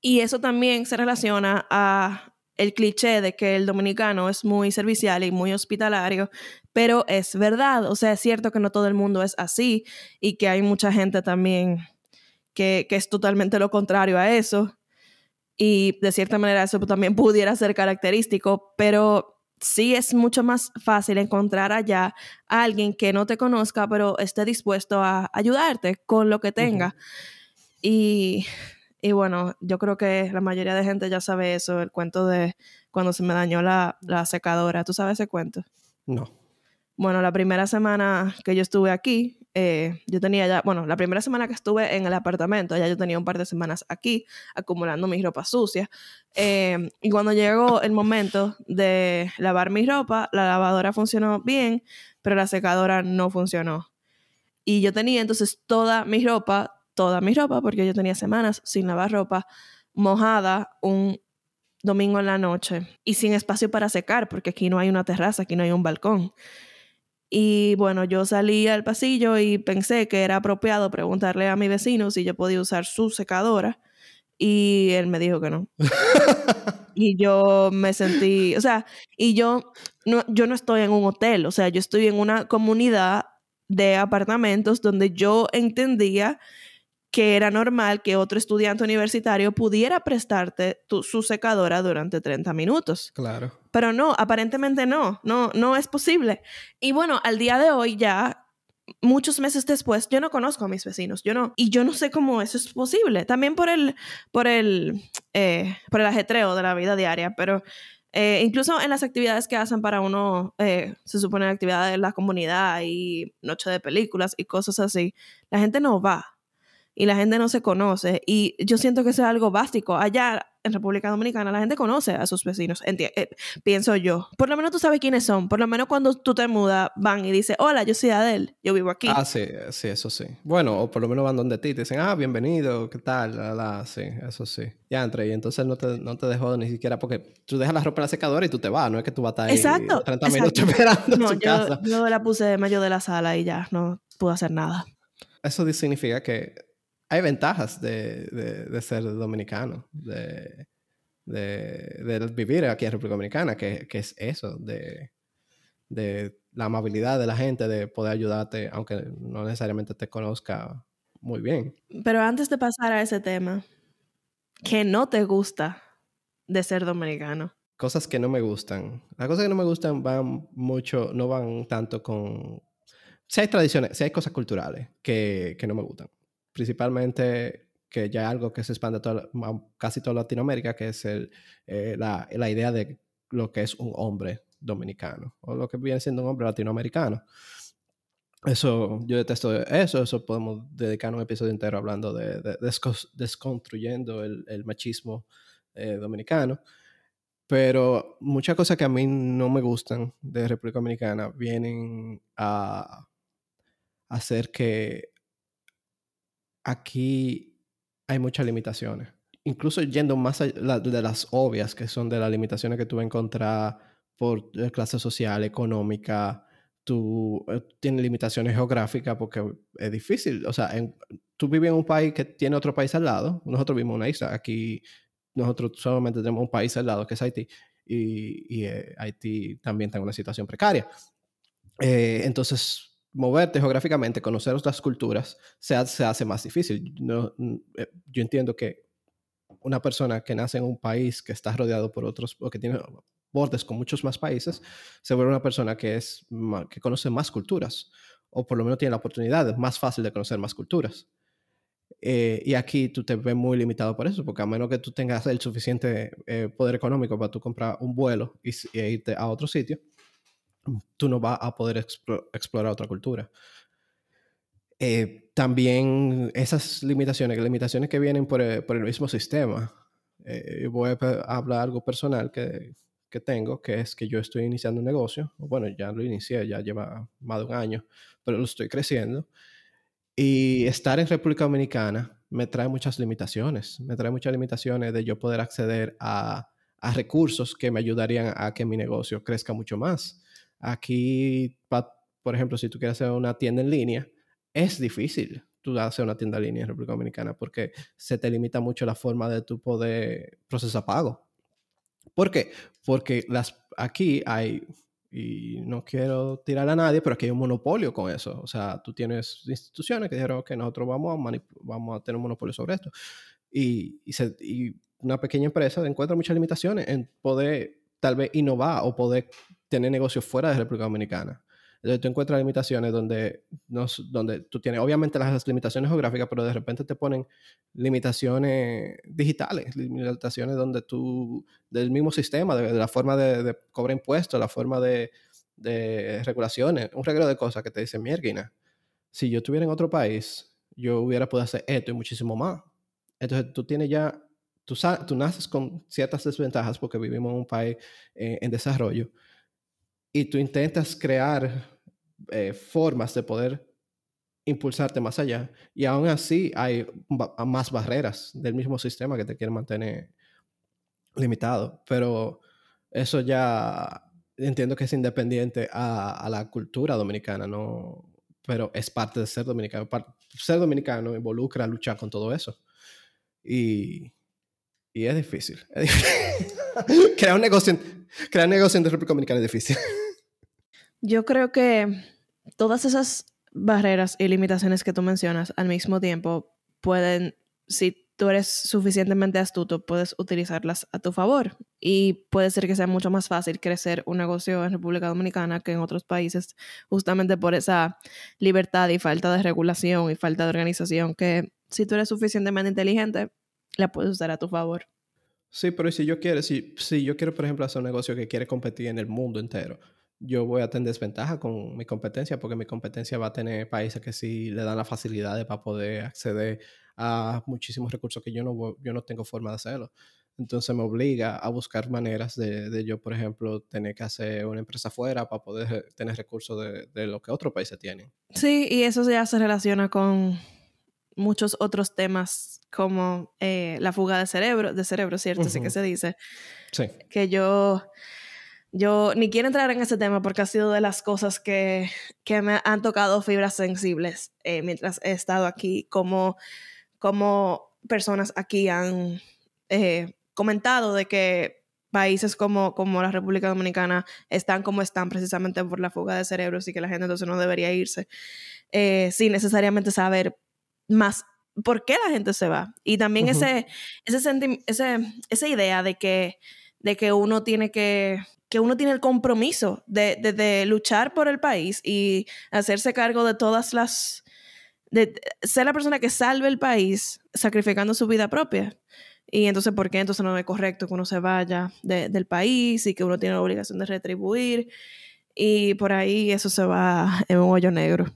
y eso también se relaciona a el cliché de que el dominicano es muy servicial y muy hospitalario, pero es verdad, o sea, es cierto que no todo el mundo es así y que hay mucha gente también que, que es totalmente lo contrario a eso. Y de cierta manera eso también pudiera ser característico, pero sí es mucho más fácil encontrar allá a alguien que no te conozca, pero esté dispuesto a ayudarte con lo que tenga. Y y bueno, yo creo que la mayoría de gente ya sabe eso, el cuento de cuando se me dañó la, secadora. ¿Tú sabes ese cuento? No. Bueno, la primera semana que yo estuve aquí, eh, yo tenía ya, bueno, la primera semana que estuve en el apartamento, ya yo tenía un par de semanas aquí acumulando mi ropa sucia. Eh, y cuando llegó el momento de lavar mi ropa, la lavadora funcionó bien, pero la secadora no funcionó. Y yo tenía entonces toda mi ropa toda mi ropa, porque yo tenía semanas sin lavar ropa, mojada un domingo en la noche y sin espacio para secar, porque aquí no hay una terraza, aquí no hay un balcón. Y bueno, yo salí al pasillo y pensé que era apropiado preguntarle a mi vecino si yo podía usar su secadora. Y él me dijo que no. y yo me sentí, o sea, y yo no, yo no estoy en un hotel, o sea, yo estoy en una comunidad de apartamentos donde yo entendía que era normal que otro estudiante universitario pudiera prestarte su secadora durante 30 minutos. Claro. Pero no, aparentemente no, no, no es posible. Y bueno, al día de hoy ya, muchos meses después, yo no conozco a mis vecinos, yo no, y yo no sé cómo eso es posible. También por el, por el, eh, por el ajetreo de la vida diaria, pero eh, incluso en las actividades que hacen para uno, eh, se supone actividades de la comunidad y noche de películas y cosas así, la gente no va y la gente no se conoce. Y yo siento que eso es algo básico. Allá en República Dominicana la gente conoce a sus vecinos, eh, pienso yo. Por lo menos tú sabes quiénes son. Por lo menos cuando tú te mudas, van y dicen, hola, yo soy Adel, yo vivo aquí. Ah, sí, sí, eso sí. Bueno, o por lo menos van donde ti, te dicen, ah, bienvenido, ¿qué tal? sí, eso sí. Ya entré y entonces no te, no te dejo ni siquiera porque tú dejas la ropa en la secadora y tú te vas, no es que tú vas a estar ahí exacto, 30 minutos esperando no, en yo, casa. Yo la puse en medio de la sala y ya, no pude hacer nada. Eso significa que hay ventajas de, de, ser dominicano, de, de, vivir aquí en República Dominicana, que, que es eso, de, de la amabilidad de la gente, de poder ayudarte, aunque no necesariamente te conozca muy bien. Pero antes de pasar a ese tema, ¿qué no te gusta de ser dominicano? Cosas que no me gustan. Las cosas que no me gustan van mucho, no van tanto con... Si hay tradiciones, si hay cosas culturales que, que no me gustan principalmente que ya algo que se expande toda, casi toda Latinoamérica, que es eh, la, idea de lo que es un hombre dominicano o lo que viene siendo un hombre latinoamericano. Eso, yo detesto eso, eso podemos dedicar un episodio entero hablando de, de desconstruyendo el, el, machismo eh, dominicano. Pero muchas cosas que a mí no me gustan de República Dominicana vienen a hacer que aquí hay muchas limitaciones. Incluso yendo más allá de las obvias, que son de las limitaciones que tú vas a encontrar por eh, clase social, económica, tú eh, tienes limitaciones geográficas porque es difícil. O sea, tú vives en un país que tiene otro país al lado. Nosotros vivimos en una isla. Aquí nosotros solamente tenemos un país al lado, que es Haití. Y, eh, Haití también está en una situación precaria. entonces, moverte geográficamente, conocer otras culturas, se, hace más difícil. yo entiendo que una persona que nace en un país que está rodeado por otros, o que tiene bordes con muchos más países, se vuelve una persona que, es, que conoce más culturas, o por lo menos tiene la oportunidad más fácil de conocer más culturas. Eh, y aquí tú te ves muy limitado por eso, porque a menos que tú tengas el suficiente eh, poder económico para tú comprar un vuelo y, e irte a otro sitio, tú no vas a poder explorar otra cultura. Eh, también esas limitaciones, limitaciones que vienen por el, mismo sistema. Eh, voy a hablar algo personal que, tengo, que es que yo estoy iniciando un negocio. Bueno, ya lo inicié, ya lleva más de un año, pero lo estoy creciendo. Y estar en República Dominicana me trae muchas limitaciones. Me trae muchas limitaciones de yo poder acceder a recursos que me ayudarían a que mi negocio crezca mucho más. Aquí, por ejemplo, si tú quieres hacer una tienda en línea, es difícil tú hacer una tienda en línea en República Dominicana porque se te limita mucho la forma de tu poder procesar pago. ¿Por qué? Porque las, aquí hay, y no quiero tirar a nadie, pero aquí hay un monopolio con eso. O sea, tú tienes instituciones que dijeron que nosotros vamos a, vamos a tener un monopolio sobre esto. Y, y una pequeña empresa encuentra muchas limitaciones en poder tal vez innovar o poder tener negocios fuera de República Dominicana. Entonces tú encuentras limitaciones donde, no, donde tú tienes, obviamente, las limitaciones geográficas, pero de repente te ponen limitaciones digitales, limitaciones donde tú, del mismo sistema, de, la forma de, cobrar impuestos, la forma de, de regulaciones, un regalo de cosas que te dicen, mierda, si yo estuviera en otro país, yo hubiera podido hacer esto y muchísimo más. Entonces tú tienes ya, tú, tú naces con ciertas desventajas porque vivimos en un país eh, en desarrollo y tú intentas crear eh, formas de poder impulsarte más allá. Y aún así hay más barreras del mismo sistema que te quieren mantener limitado. Pero eso ya entiendo que es independiente a, la cultura dominicana, ¿no? Pero es parte de ser dominicano. Ser dominicano involucra luchar con todo eso. Y, y es difícil. crear un negocio, crear negocio en República Dominicana es difícil. Yo creo que todas esas barreras y limitaciones que tú mencionas al mismo tiempo pueden, si tú eres suficientemente astuto, puedes utilizarlas a tu favor. Y puede ser que sea mucho más fácil crecer un negocio en República Dominicana que en otros países, justamente por esa libertad y falta de regulación y falta de organización que si tú eres suficientemente inteligente, la puedes usar a tu favor. Sí, pero si yo quiero, si, si yo quiero, por ejemplo, hacer un negocio que quiere competir en el mundo entero, yo voy a tener desventaja con mi competencia porque mi competencia va a tener países que sí le dan las facilidades para poder acceder a muchísimos recursos que yo no, yo no tengo forma de hacerlo. Entonces me obliga a buscar maneras de, de yo, por ejemplo, tener que hacer una empresa fuera para poder tener recursos de, de lo que otros países tienen. Sí, y eso ya se relaciona con muchos otros temas como eh, la fuga de cerebro, de cerebro, ¿cierto? Así que se dice. Sí. Que yo yo ni quiero entrar en ese tema porque ha sido de las cosas que, me han tocado fibras sensibles eh, mientras he estado aquí, como, como personas aquí han eh, comentado de que países como, como la República Dominicana están como están precisamente por la fuga de cerebros y que la gente entonces no debería irse eh, sin necesariamente saber más por qué la gente se va. Y también ese, ese, ese, esa idea de que, de que uno tiene que que uno tiene el compromiso de, luchar por el país y hacerse cargo de todas las... de ser la persona que salve el país sacrificando su vida propia. Y entonces, ¿por qué entonces no es correcto que uno se vaya del país y que uno tiene la obligación de retribuir? Y por ahí eso se va en un hoyo negro.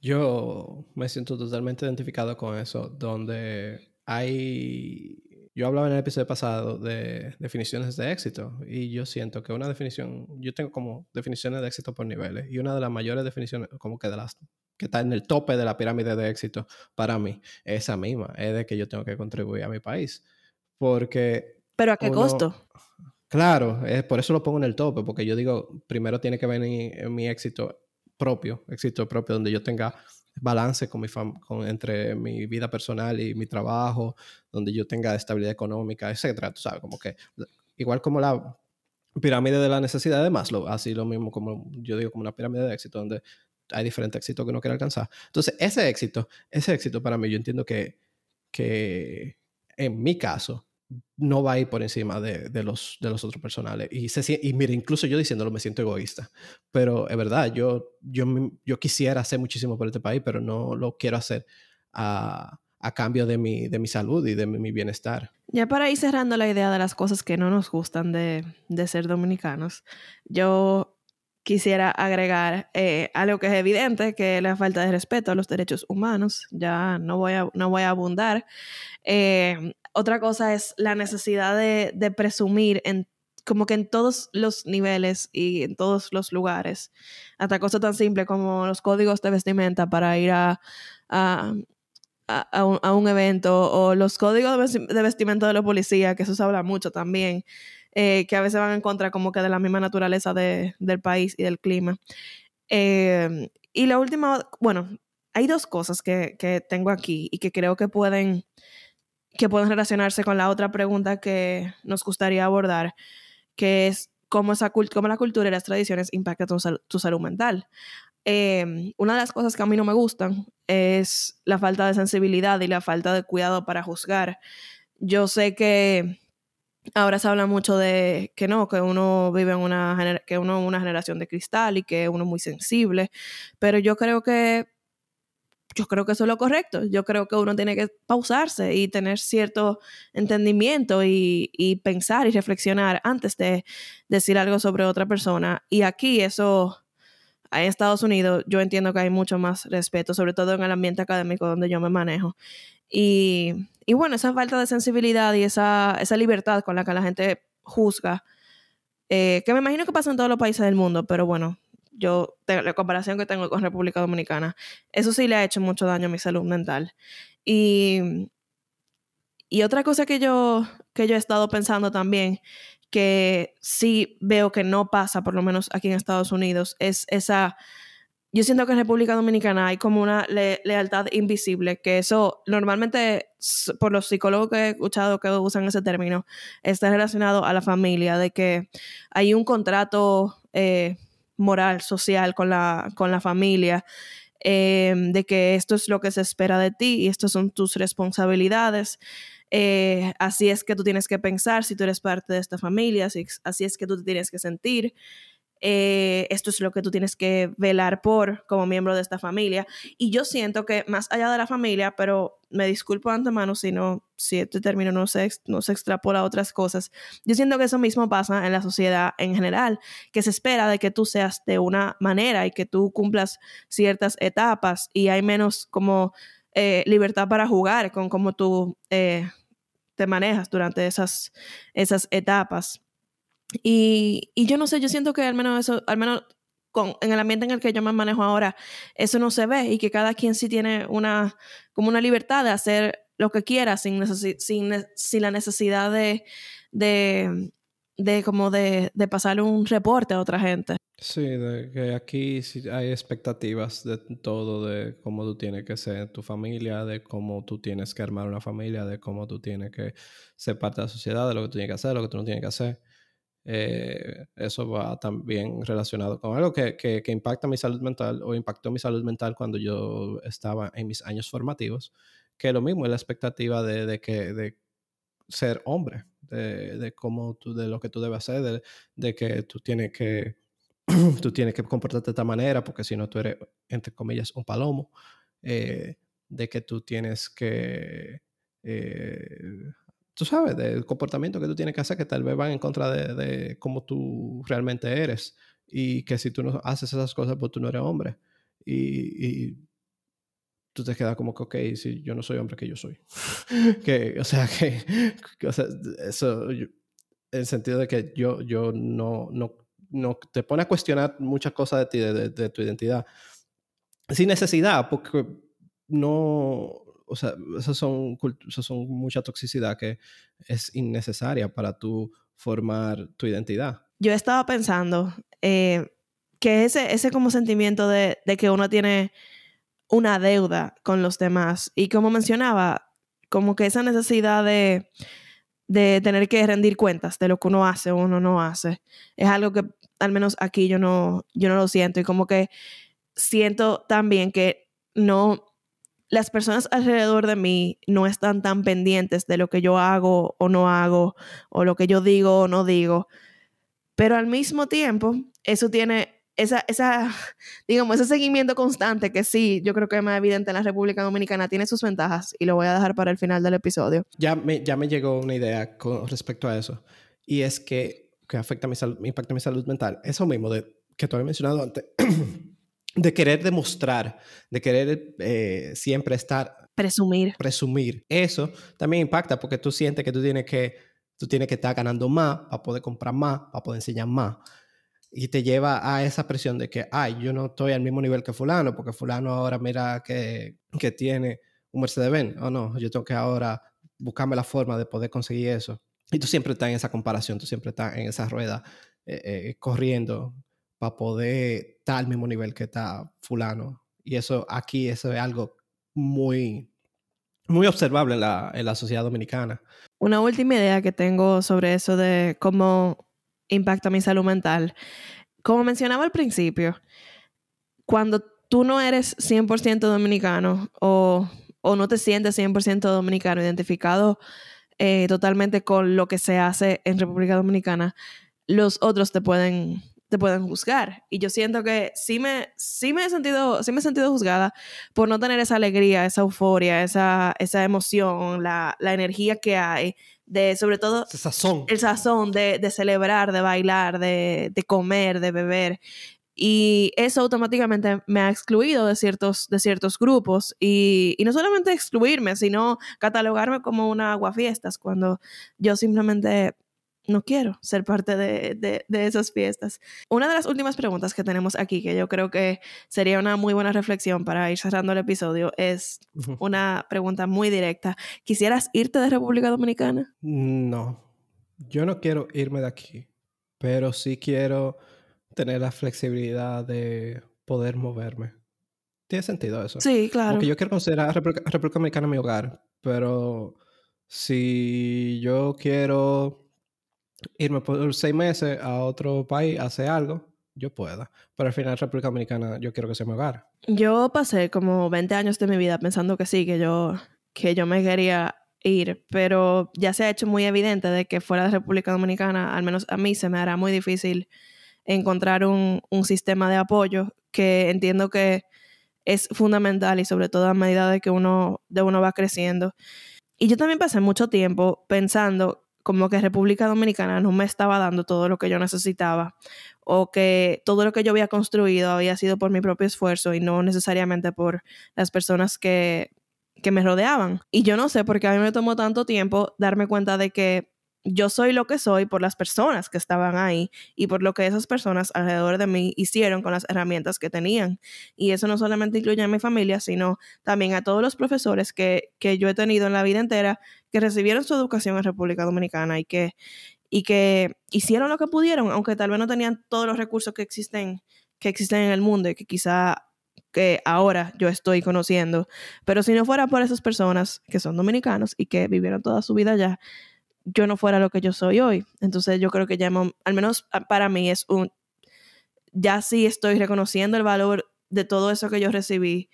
Yo me siento totalmente identificado con eso, donde hay yo hablaba en el episodio pasado de definiciones de éxito y yo siento que una definición, yo tengo como definiciones de éxito por niveles y una de las mayores definiciones, como que de las que está en el tope de la pirámide de éxito para mí, esa misma, es de que yo tengo que contribuir a mi país. Porque... ¿Pero a qué costo? Claro, es, por eso lo pongo en el tope, porque yo digo, primero tiene que venir mi éxito propio, éxito propio, donde yo tenga balance con mi con, entre mi vida personal y mi trabajo, donde yo tenga estabilidad económica, etcétera. Tú sabes, como que igual como la pirámide de la necesidad de Maslow, así lo mismo como yo digo, como una pirámide de éxito, donde hay diferentes éxitos que uno quiere alcanzar. Entonces, ese éxito, ese éxito para mí, yo entiendo que, que en mi caso, no va a ir por encima de, de, los, de los otros personales. Y, se, mire, incluso yo diciéndolo me siento egoísta. Pero es verdad, yo, yo, yo quisiera hacer muchísimo por este país, pero no lo quiero hacer a, a cambio de mi, de mi salud y de mi, bienestar. Ya para ir cerrando la idea de las cosas que no nos gustan de, de ser dominicanos, yo quisiera agregar eh, algo que es evidente, que es la falta de respeto a los derechos humanos. Ya no voy a, no voy a abundar. Eh, otra cosa es la necesidad de, presumir en como que en todos los niveles y en todos los lugares, hasta cosas tan simples como los códigos de vestimenta para ir a, a, a, un, evento o los códigos de vestimenta de la policía, que eso se habla mucho también. Eh, que a veces van en contra como que de la misma naturaleza de, del país y del clima. Em, y la última, bueno, hay dos cosas que, que, tengo aquí y que creo que pueden, que pueden relacionarse con la otra pregunta que nos gustaría abordar, que es cómo, esa, cómo la cultura y las tradiciones impactan tu, tu salud mental. Eh, una de las cosas que a mí no me gustan es la falta de sensibilidad y la falta de cuidado para juzgar. Yo sé que Ahora se habla mucho de que no, que uno vive en una, que uno una generación de cristal y que uno es muy sensible, pero yo creo que yo creo que eso es lo correcto. Yo creo que uno tiene que pausarse y tener cierto entendimiento y, y pensar y reflexionar antes de decir algo sobre otra persona. Y aquí eso, en Estados Unidos, yo entiendo que hay mucho más respeto, sobre todo en el ambiente académico donde yo me manejo. Y, y bueno, esa falta de sensibilidad y esa, esa libertad con la que la gente juzga, eh, que me imagino que pasa en todos los países del mundo, pero bueno, yo, la comparación que tengo con República Dominicana, eso sí le ha hecho mucho daño a mi salud mental. Y, y otra cosa que yo, que yo he estado pensando también, que sí veo que no pasa, por lo menos aquí en Estados Unidos, es esa yo siento que en República Dominicana hay como una lealtad invisible, que eso normalmente, por los psicólogos que he escuchado que usan ese término, está relacionado a la familia, de que hay un contrato eh, moral, social con la, con la familia, eh, de que esto es lo que se espera de ti y estas son tus responsabilidades. Eh, así es que tú tienes que pensar si tú eres parte de esta familia, así, así es que tú te tienes que sentir. Eh, esto es lo que tú tienes que velar por como miembro de esta familia. Y yo siento que más allá de la familia, pero me disculpo antemano si no, si este término no se, no se extrapola a otras cosas, yo siento que eso mismo pasa en la sociedad en general, que se espera de que tú seas de una manera y que tú cumplas ciertas etapas y hay menos como eh, libertad para jugar con cómo tú eh, te manejas durante esas, esas etapas. Y, y, yo no sé, yo siento que al menos eso, al menos con, en el ambiente en el que yo me manejo ahora, eso no se ve y que cada quien sí tiene una, como una libertad de hacer lo que quiera sin, sin, sin la necesidad de, de, de como de, de pasarle un reporte a otra gente. Sí, de que aquí sí hay expectativas de todo, de cómo tú tienes que ser tu familia, de cómo tú tienes que armar una familia, de cómo tú tienes que ser parte de la sociedad, de lo que tú tienes que hacer, lo que tú no tienes que hacer. Eh, eso va también relacionado con algo que, que, impacta mi salud mental o impactó mi salud mental cuando yo estaba en mis años formativos, que lo mismo es la expectativa de, de que, de ser hombre, de, de, cómo tú, de lo que tú debes hacer, de, de que tú tienes que, tú tienes que comportarte de esta manera, porque si no tú eres, entre comillas, un palomo, eh, de que tú tienes que eh, tú sabes, del comportamiento que tú tienes que hacer que tal vez van en contra de, de cómo tú realmente eres y que si tú no haces esas cosas, pues tú no eres hombre. Y, y tú te quedas como que, ok, si yo no soy hombre, que yo soy. que, o sea, que, o sea, eso, en el sentido de que yo, yo no, no, no te pone a cuestionar muchas cosas de ti, de, de, tu identidad, sin necesidad, porque no, o sea, esas son, esas son mucha toxicidad que es innecesaria para tú formar tu identidad. Yo estaba pensando eh, que ese, ese como sentimiento de, de que uno tiene una deuda con los demás. Y como mencionaba, como que esa necesidad de, de tener que rendir cuentas de lo que uno hace o uno no hace, es algo que al menos aquí yo no, yo no lo siento. Y como que siento también que no, las personas alrededor de mí no están tan pendientes de lo que yo hago o no hago, o lo que yo digo o no digo. Pero al mismo tiempo, eso tiene esa, digamos, ese seguimiento constante que sí, yo creo que es más evidente en la República Dominicana, tiene sus ventajas y lo voy a dejar para el final del episodio. Ya me, ya me llegó una idea con respecto a eso y es que, que afecta mi salud, impacta mi salud mental. Eso mismo de, que tú habías mencionado antes, de querer demostrar, de querer eh, siempre estar... Presumir. Presumir. Eso también impacta porque tú sientes que tú tienes que, tú tienes que estar ganando más para poder comprar más, para poder enseñar más y te lleva a esa presión de que, ay, yo no estoy al mismo nivel que fulano, porque fulano ahora mira que, que tiene un Mercedes-Benz, o no, yo tengo que ahora buscarme la forma de poder conseguir eso. Y tú siempre estás en esa comparación, tú siempre estás en esa rueda eh, eh, corriendo para poder estar al mismo nivel que está fulano. Y eso aquí, es algo muy, muy observable en la, en la sociedad dominicana. Una última idea que tengo sobre eso de cómo impacta mi salud mental. Como mencionaba al principio, cuando tú no eres 100% dominicano o, o, no te sientes 100% dominicano, identificado eh, totalmente con lo que se hace en República Dominicana, los otros te pueden, te pueden juzgar. Y yo siento que sí me, sí me, he, sentido, sí me he sentido juzgada por no tener esa alegría, esa euforia, esa, esa emoción, la, la energía que hay de sobre todo el sazón, el sazón de, de celebrar, de bailar, de, de, comer, de beber. Y eso automáticamente me ha excluido de ciertos, de ciertos grupos. Y, y no solamente excluirme, sino catalogarme como una aguafiestas, cuando yo simplemente no quiero ser parte de, esas fiestas. Una de las últimas preguntas que tenemos aquí, que yo creo que sería una muy buena reflexión para ir cerrando el episodio, es una pregunta muy directa. ¿Quisieras irte de República Dominicana? No, yo no quiero irme de aquí, pero sí quiero tener la flexibilidad de poder moverme. ¿Tiene sentido eso? Sí, claro. Porque yo quiero considerar a República Dominicana mi hogar, pero si yo quiero irme por seis meses a otro país a hacer algo, yo pueda. Pero al final, República Dominicana, yo quiero que sea mi hogar. Yo pasé como 20 años de mi vida pensando que sí, que yo, que yo me quería ir, pero ya se ha hecho muy evidente de que fuera de República Dominicana, al menos a mí, se me hará muy difícil encontrar un, un sistema de apoyo que entiendo que es fundamental y sobre todo a medida de que uno, de uno va creciendo. Y yo también pasé mucho tiempo pensando como que República Dominicana no me estaba dando todo lo que yo necesitaba o que todo lo que yo había construido había sido por mi propio esfuerzo y no necesariamente por las personas que, que me rodeaban. Y yo no sé por qué a mí me tomó tanto tiempo darme cuenta de que yo soy lo que soy por las personas que estaban ahí y por lo que esas personas alrededor de mí hicieron con las herramientas que tenían. Y eso no solamente incluye a mi familia, sino también a todos los profesores que, que yo he tenido en la vida entera que recibieron su educación en República Dominicana y que, y que hicieron lo que pudieron, aunque tal vez no tenían todos los recursos que existen, que existen en el mundo y que quizá que ahora yo estoy conociendo. Pero si no fuera por esas personas que son dominicanos y que vivieron toda su vida allá, yo no fuera lo que yo soy hoy. Entonces yo creo que ya, al menos para mí es un, ya sí estoy reconociendo el valor de todo eso que yo recibí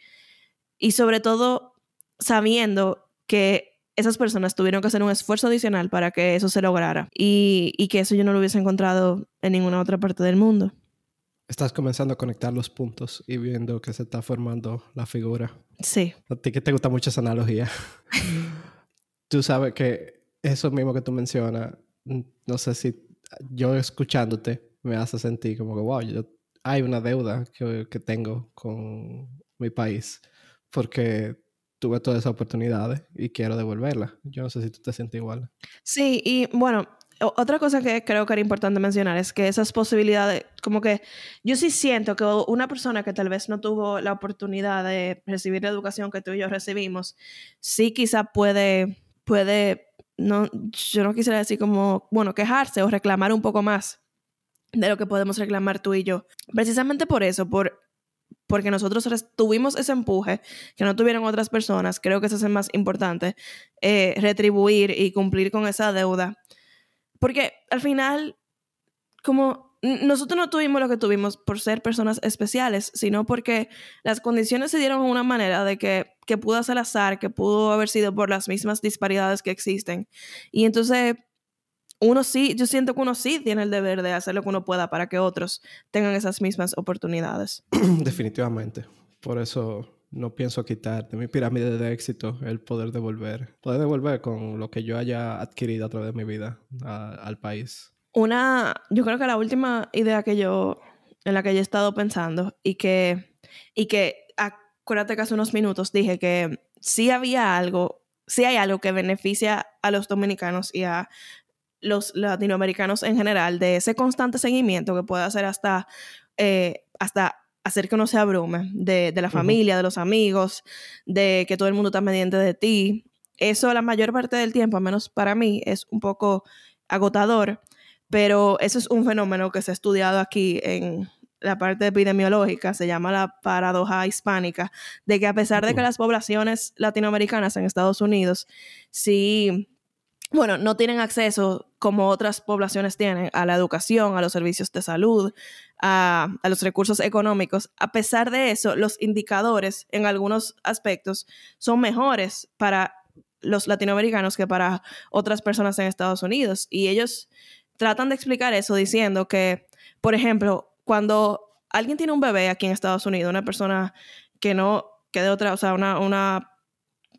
y sobre todo sabiendo que esas personas tuvieron que hacer un esfuerzo adicional para que eso se lograra y, y que eso yo no lo hubiese encontrado en ninguna otra parte del mundo. Estás comenzando a conectar los puntos y viendo que se está formando la figura. Sí. A ti que te gusta mucho esa analogía. Tú sabes que eso mismo que tú mencionas, no sé si yo escuchándote me hace sentir como que, wow, yo, hay una deuda que, que tengo con mi país porque tuve todas esas oportunidades y quiero devolverlas. Yo no sé si tú te sientes igual. Sí, y bueno, otra cosa que creo que era importante mencionar es que esas posibilidades, como que yo sí siento que una persona que tal vez no tuvo la oportunidad de recibir la educación que tú y yo recibimos, sí quizá puede, puede, no, yo no quisiera decir como, bueno, quejarse o reclamar un poco más de lo que podemos reclamar tú y yo. Precisamente por eso, por porque nosotros tuvimos ese empuje que no tuvieron otras personas, creo que eso es el más importante, eh, retribuir y cumplir con esa deuda. Porque al final, como nosotros no tuvimos lo que tuvimos por ser personas especiales, sino porque las condiciones se dieron de una manera de que, que pudo ser azar, que pudo haber sido por las mismas disparidades que existen. Y entonces uno sí, yo siento que uno sí tiene el deber de hacer lo que uno pueda para que otros tengan esas mismas oportunidades. Definitivamente. Por eso no pienso quitar de mi pirámide de éxito el poder devolver, poder devolver con lo que yo haya adquirido a través de mi vida al país. Una, yo creo que la última idea que yo, en la que yo he estado pensando y que, y que acuérdate que hace unos minutos dije que sí había algo, sí hay algo que beneficia a los dominicanos y a los latinoamericanos en general, de ese constante seguimiento que puede hacer hasta, eh, hasta hacer que uno se abrume, de, la familia, de los amigos, de que todo el mundo está pendiente de ti. Eso la mayor parte del tiempo, al menos para mí, es un poco agotador, pero eso es un fenómeno que se ha estudiado aquí en la parte epidemiológica, se llama la paradoja hispánica, de que a pesar de que las poblaciones latinoamericanas en Estados Unidos sí bueno, no tienen acceso como otras poblaciones tienen a la educación, a los servicios de salud, a, los recursos económicos. A pesar de eso, los indicadores en algunos aspectos son mejores para los latinoamericanos que para otras personas en Estados Unidos. Y ellos tratan de explicar eso diciendo que, por ejemplo, cuando alguien tiene un bebé aquí en Estados Unidos, una persona que no, que de otra, o sea, una, una,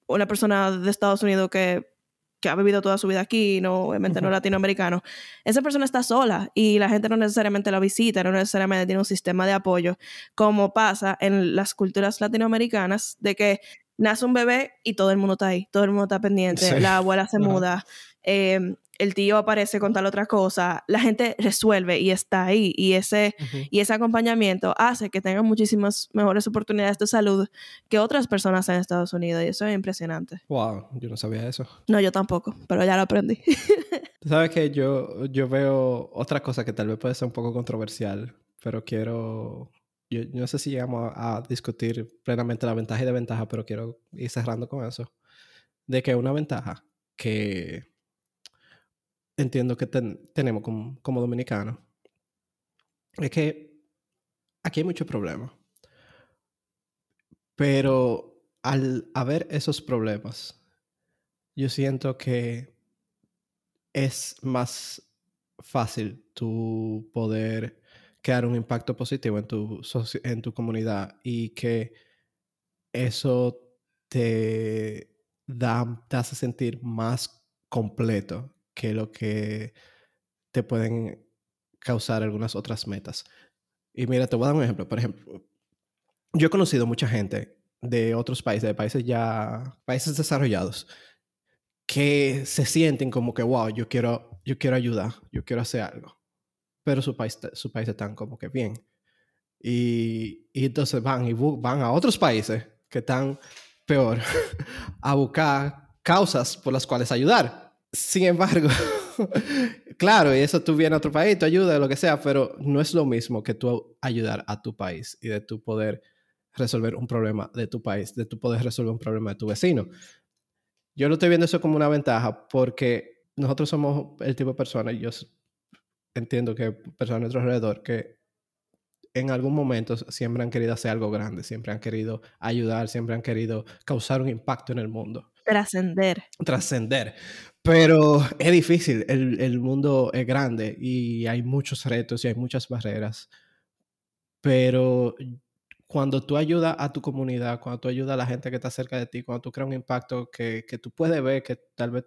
una persona de Estados Unidos que que ha vivido toda su vida aquí, no, obviamente no latinoamericano, esa persona está sola y la gente no necesariamente la visita, no necesariamente tiene un sistema de apoyo, como pasa en las culturas latinoamericanas, de que nace un bebé y todo el mundo está ahí, todo el mundo está pendiente, la abuela se muda, eh, el tío aparece con tal otra cosa, la gente resuelve y está ahí. Y ese, y ese acompañamiento hace que tengan muchísimas mejores oportunidades de salud que otras personas en Estados Unidos. Y eso es impresionante. Wow, yo no sabía eso. No, yo tampoco, pero ya lo aprendí. Sabes que yo, yo veo otra cosa que tal vez puede ser un poco controversial, pero quiero yo, no sé si llegamos a, discutir plenamente la ventaja y desventaja, pero quiero ir cerrando con eso. De que una ventaja que entiendo que tenemos como, como dominicanos es que aquí hay muchos problemas. Pero al haber esos problemas, yo siento que es más fácil tu poder crear un impacto positivo en tu, en tu comunidad y que eso te da, te hace sentir más completo que lo que te pueden causar algunas otras metas. Y mira, te voy a dar un ejemplo. Por ejemplo, yo he conocido mucha gente de otros países, de países ya, países desarrollados, que se sienten como que, wow, yo quiero, yo quiero ayudar, yo quiero hacer algo. Pero su país, su país están como que bien. Y, y entonces van y van a otros países que están peor a buscar causas por las cuales ayudar. Sin embargo, claro, y eso tú vienes a otro país, tú ayudas, lo que sea, pero no es lo mismo que tú ayudar a tu país y de tu poder resolver un problema de tu país, de tu poder resolver un problema de tu vecino. Yo lo estoy viendo eso como una ventaja porque nosotros somos el tipo de personas, y yo entiendo que personas a nuestro alrededor que en algún momento siempre han querido hacer algo grande, siempre han querido ayudar, siempre han querido causar un impacto en el mundo. Trascender. Trascender. Pero es difícil, el, el, mundo es grande y hay muchos retos y hay muchas barreras. Pero cuando tú ayudas a tu comunidad, cuando tú ayudas a la gente que está cerca de ti, cuando tú creas un impacto que, que tú puedes ver que tal vez,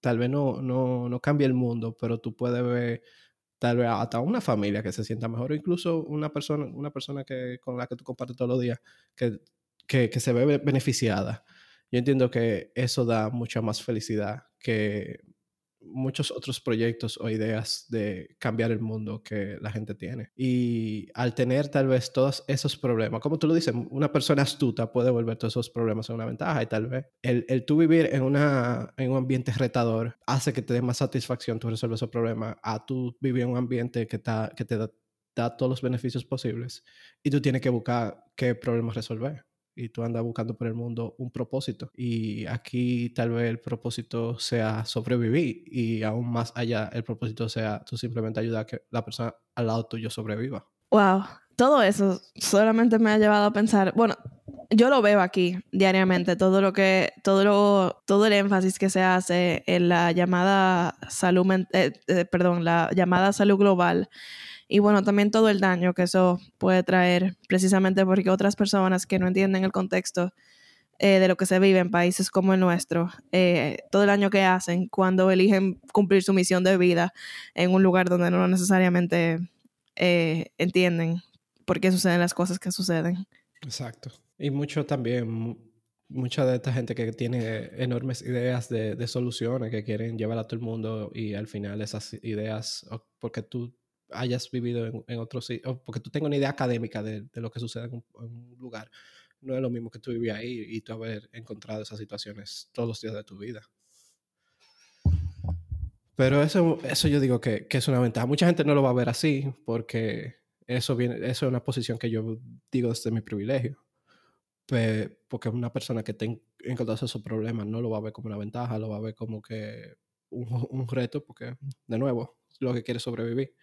tal vez no, no, no cambie el mundo, pero tú puedes ver tal vez hasta una familia que se sienta mejor, o incluso una persona, una persona que, con la que tú compartes todos los días, que que, que se ve beneficiada, yo entiendo que eso da mucha más felicidad que muchos otros proyectos o ideas de cambiar el mundo que la gente tiene. Y al tener tal vez todos esos problemas, como tú lo dices, una persona astuta puede volver todos esos problemas en una ventaja y tal vez el, el tú vivir en, una, en un ambiente retador hace que te dé más satisfacción tú resolver esos problemas a tú vivir en un ambiente que, que te da, da todos los beneficios posibles y tú tienes que buscar qué problemas resolver y tú andas buscando por el mundo un propósito. Y aquí tal vez el propósito sea sobrevivir y aún más allá el propósito sea tú simplemente ayudar a que la persona al lado tuyo sobreviva. Wow, todo eso solamente me ha llevado a pensar, bueno, yo lo veo aquí diariamente, todo lo que, todo lo, todo el énfasis que se hace en la llamada salud, eh, eh, perdón, la llamada salud global y bueno, también todo el daño que eso puede traer, precisamente porque otras personas que no entienden el contexto eh, de lo que se vive en países como el nuestro, eh, todo el daño que hacen cuando eligen cumplir su misión de vida en un lugar donde no necesariamente eh, entienden por qué suceden las cosas que suceden. Exacto. Y mucho también, mucha de esta gente que tiene enormes ideas de, de soluciones que quieren llevar a todo el mundo y al final esas ideas, porque tú hayas vivido en, en otro sitio, porque tú tengas una idea académica de, de lo que sucede en un, lugar, no es lo mismo que tú vivías ahí y tú haber encontrado esas situaciones todos los días de tu vida. Pero eso, eso yo digo que, que, es una ventaja. Mucha gente no lo va a ver así porque eso, viene, eso es una posición que yo digo desde mi privilegio. porque una persona que tenga encontrado esos problemas no lo va a ver como una ventaja, lo va a ver como que un, un reto porque, de nuevo, lo que quiere sobrevivir.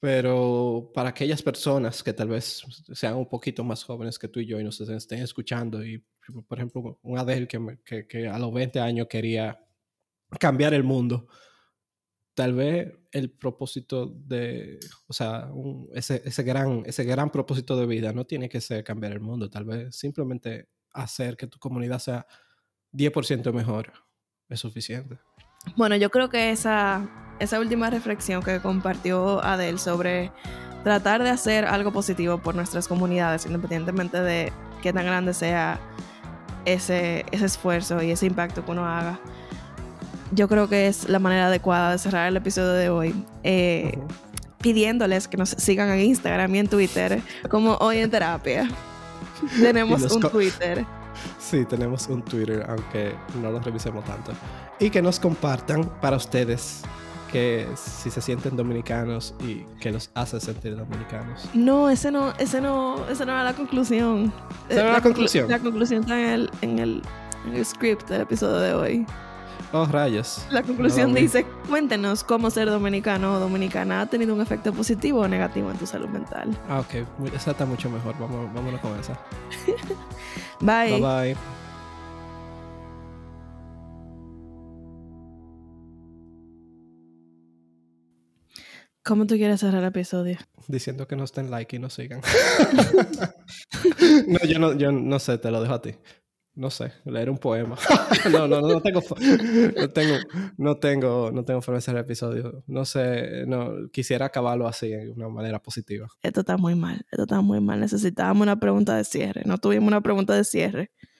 Pero para aquellas personas que tal vez sean un poquito más jóvenes que tú y yo y nos estén escuchando, y por ejemplo, un Adel que, que, que a los 20 años quería cambiar el mundo, tal vez el propósito de, o sea, ese, ese, gran, ese gran propósito de vida no tiene que ser cambiar el mundo, tal vez simplemente hacer que tu comunidad sea 10% mejor es suficiente. Bueno, yo creo que esa, esa última reflexión que compartió Adel sobre tratar de hacer algo positivo por nuestras comunidades, independientemente de qué tan grande sea ese, ese esfuerzo y ese impacto que uno haga, yo creo que es la manera adecuada de cerrar el episodio de hoy. Eh, pidiéndoles que nos sigan en Instagram y en Twitter, como hoy en terapia. Tenemos un Twitter. Sí, tenemos un Twitter, aunque no lo revisemos tanto. Y que nos compartan para ustedes que si se sienten dominicanos y que los hace sentir dominicanos. No, ese no, ese no, esa no era la conclusión. ¿Esa era la, conclusión? La conclusión está en el, en el, en el script del episodio de hoy. Oh, rayos. La conclusión dice, cuéntenos cómo ser dominicano o dominicana ha tenido un efecto positivo o negativo en tu salud mental. Ah, ok. Esa está mucho mejor. Vamos, vámonos con esa. bye. Bye bye. ¿Cómo tú quieres cerrar el episodio? Diciendo que no estén like y no sigan. no, yo no, yo no sé, te lo dejo a ti. No sé, leer un poema. no, no, no tengo, no tengo, no tengo, no tengo forma de cerrar el episodio. No sé, no, quisiera acabarlo así, de una manera positiva. Esto está muy mal, esto está muy mal. Necesitábamos una pregunta de cierre. No tuvimos una pregunta de cierre.